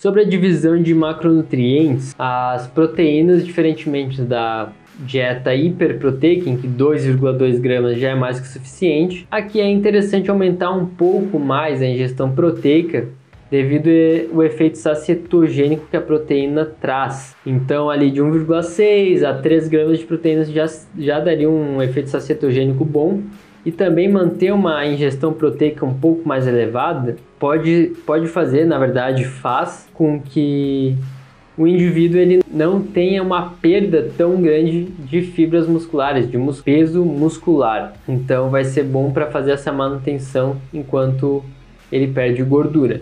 Sobre a divisão de macronutrientes, as proteínas, diferentemente da dieta hiperproteica, em que 2,2 gramas já é mais que suficiente, aqui é interessante aumentar um pouco mais a ingestão proteica devido ao efeito sacietogênico que a proteína traz. Então, ali de 1,6 a 3 gramas de proteínas já, já daria um efeito sacietogênico bom. E também manter uma ingestão proteica um pouco mais elevada pode, pode fazer, na verdade, faz com que o indivíduo ele não tenha uma perda tão grande de fibras musculares, de mus peso muscular. Então vai ser bom para fazer essa manutenção enquanto ele perde gordura.